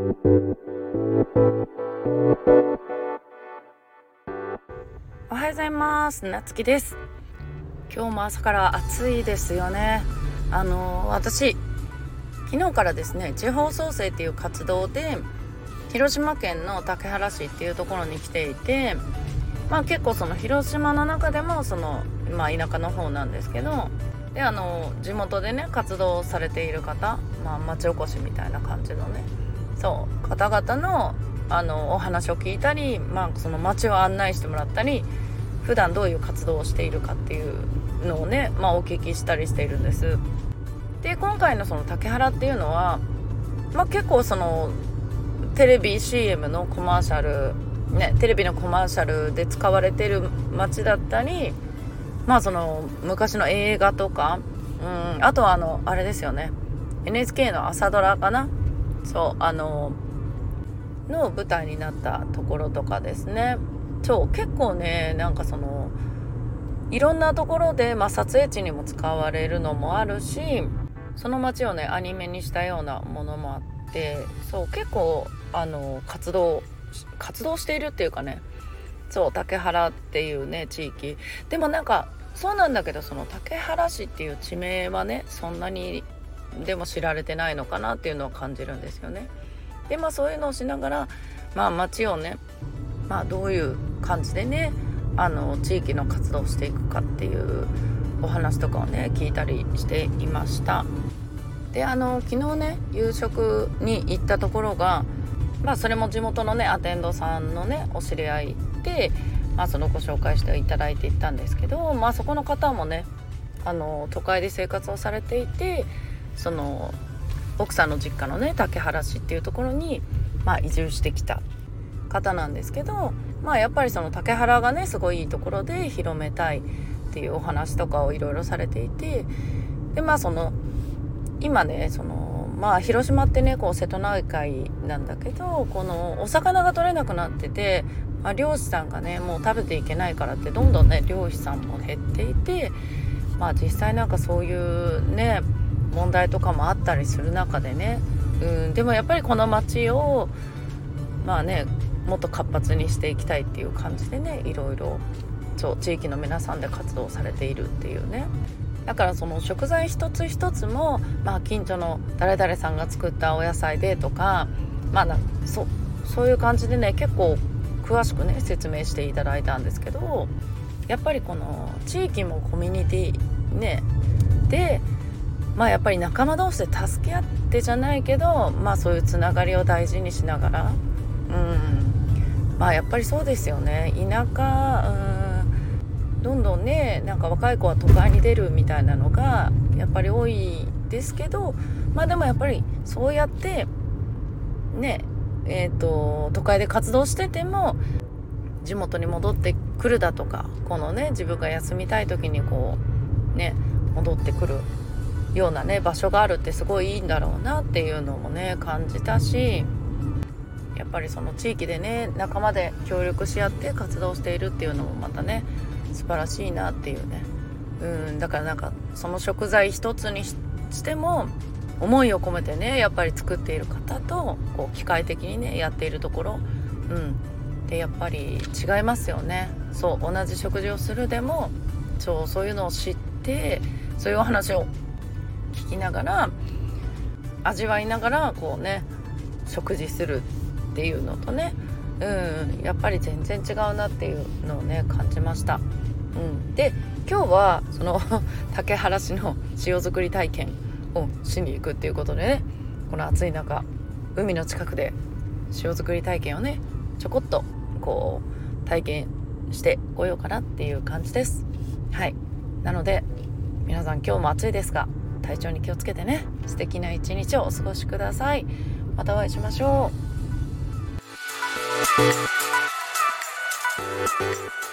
おはようございます。なつきです。今日も朝から暑いですよね。あの私昨日からですね地方創生っていう活動で広島県の竹原市っていうところに来ていてまあ結構その広島の中でもそのまあ田舎の方なんですけどであの地元でね活動されている方、まあ、町おこしみたいな感じのねそう。方々のあのお話を聞いたり、まあ、その町を案内してもらったり普段どういう活動をしているかっていうのをね、まあ、お聞きしたりしているんです。で今回のその竹原っていうのは、まあ、結構そのテレビ CM のコマーシャルねテレビのコマーシャルで使われてる街だったりまあその昔の映画とかうんあとはあのあれですよね。NHK の朝ドラかなそうあのの舞台になったところとかですね。そう結構ねなんかそのいろんなところで、まあ、撮影地にも使われるのもあるしその街をねアニメにしたようなものもあってそう結構あの活動活動しているっていうかねそう竹原っていうね地域。でもなんかそうなんだけどその竹原市っていう地名はねそんなにでも知られてないのかなっていうのは感じるんですよね。でまあそういうのをしながらまあ街をねまあどういう感じでねあの地域の活動をしていくかっていうお話とかをね聞いたりしていましたであの昨日ね夕食に行ったところがまあそれも地元のねアテンドさんのねお知り合いで、まあ、そのご紹介していただいていったんですけどまあそこの方もねあの都会で生活をされていてその奥さんの実家のね竹原市っていうところに、まあ、移住してきた方なんですけど、まあ、やっぱりその竹原がねすごいいいところで広めたいっていうお話とかをいろいろされていてでまあその今ねそのまあ広島ってねこう瀬戸内海なんだけどこのお魚が取れなくなってて、まあ、漁師さんがねもう食べていけないからってどんどんね漁師さんも減っていてまあ実際なんかそういうね問題とかもあったりする中でね。うんでもやっぱりこの町をまあねもっと活発にしていきたいっていう感じでねいろいろそう地域の皆さんで活動されているっていうね。だからその食材一つ一つも、まあ、近所の誰々さんが作ったお野菜でとかまあなそそういう感じでね結構詳しくね説明していただいたんですけどやっぱりこの地域もコミュニティねでまあやっぱり仲間同士で助け合ってじゃないけどまあそういうつながりを大事にしながら。うん。まあやっぱりそうですよね。田舎うん。どんどんねなんか若い子は都会に出るみたいなのがやっぱり多いですけどまあでもやっぱりそうやってねえーと、都会で活動してても地元に戻ってくるだとかこのね自分が休みたい時にこうね戻ってくるようなね場所があるってすごいいいんだろうなっていうのもね感じたしやっぱりその地域でね仲間で協力し合って活動しているっていうのもまたね素晴らしいなっていうね。うんだからなんかその食材一つにしても思いを込めてねやっぱり作っている方とこう機械的にねやっているところ。うん。でやっぱり違いますよね。そう同じ食事をするでもそうそういうのを知ってそういうお話を聞きながら味わいながらこうね食事するっていうのとねうんやっぱり全然違うなっていうのをね感じました。うん、で今日はその 竹原市の塩作り体験をしに行くっていうことでねこの暑い中海の近くで塩作り体験をねちょこっとこう体験してこようかなっていう感じです。はい。なので皆さん今日も暑いですが体調に気をつけてね素敵な一日をお過ごしください。またお会いしましょう。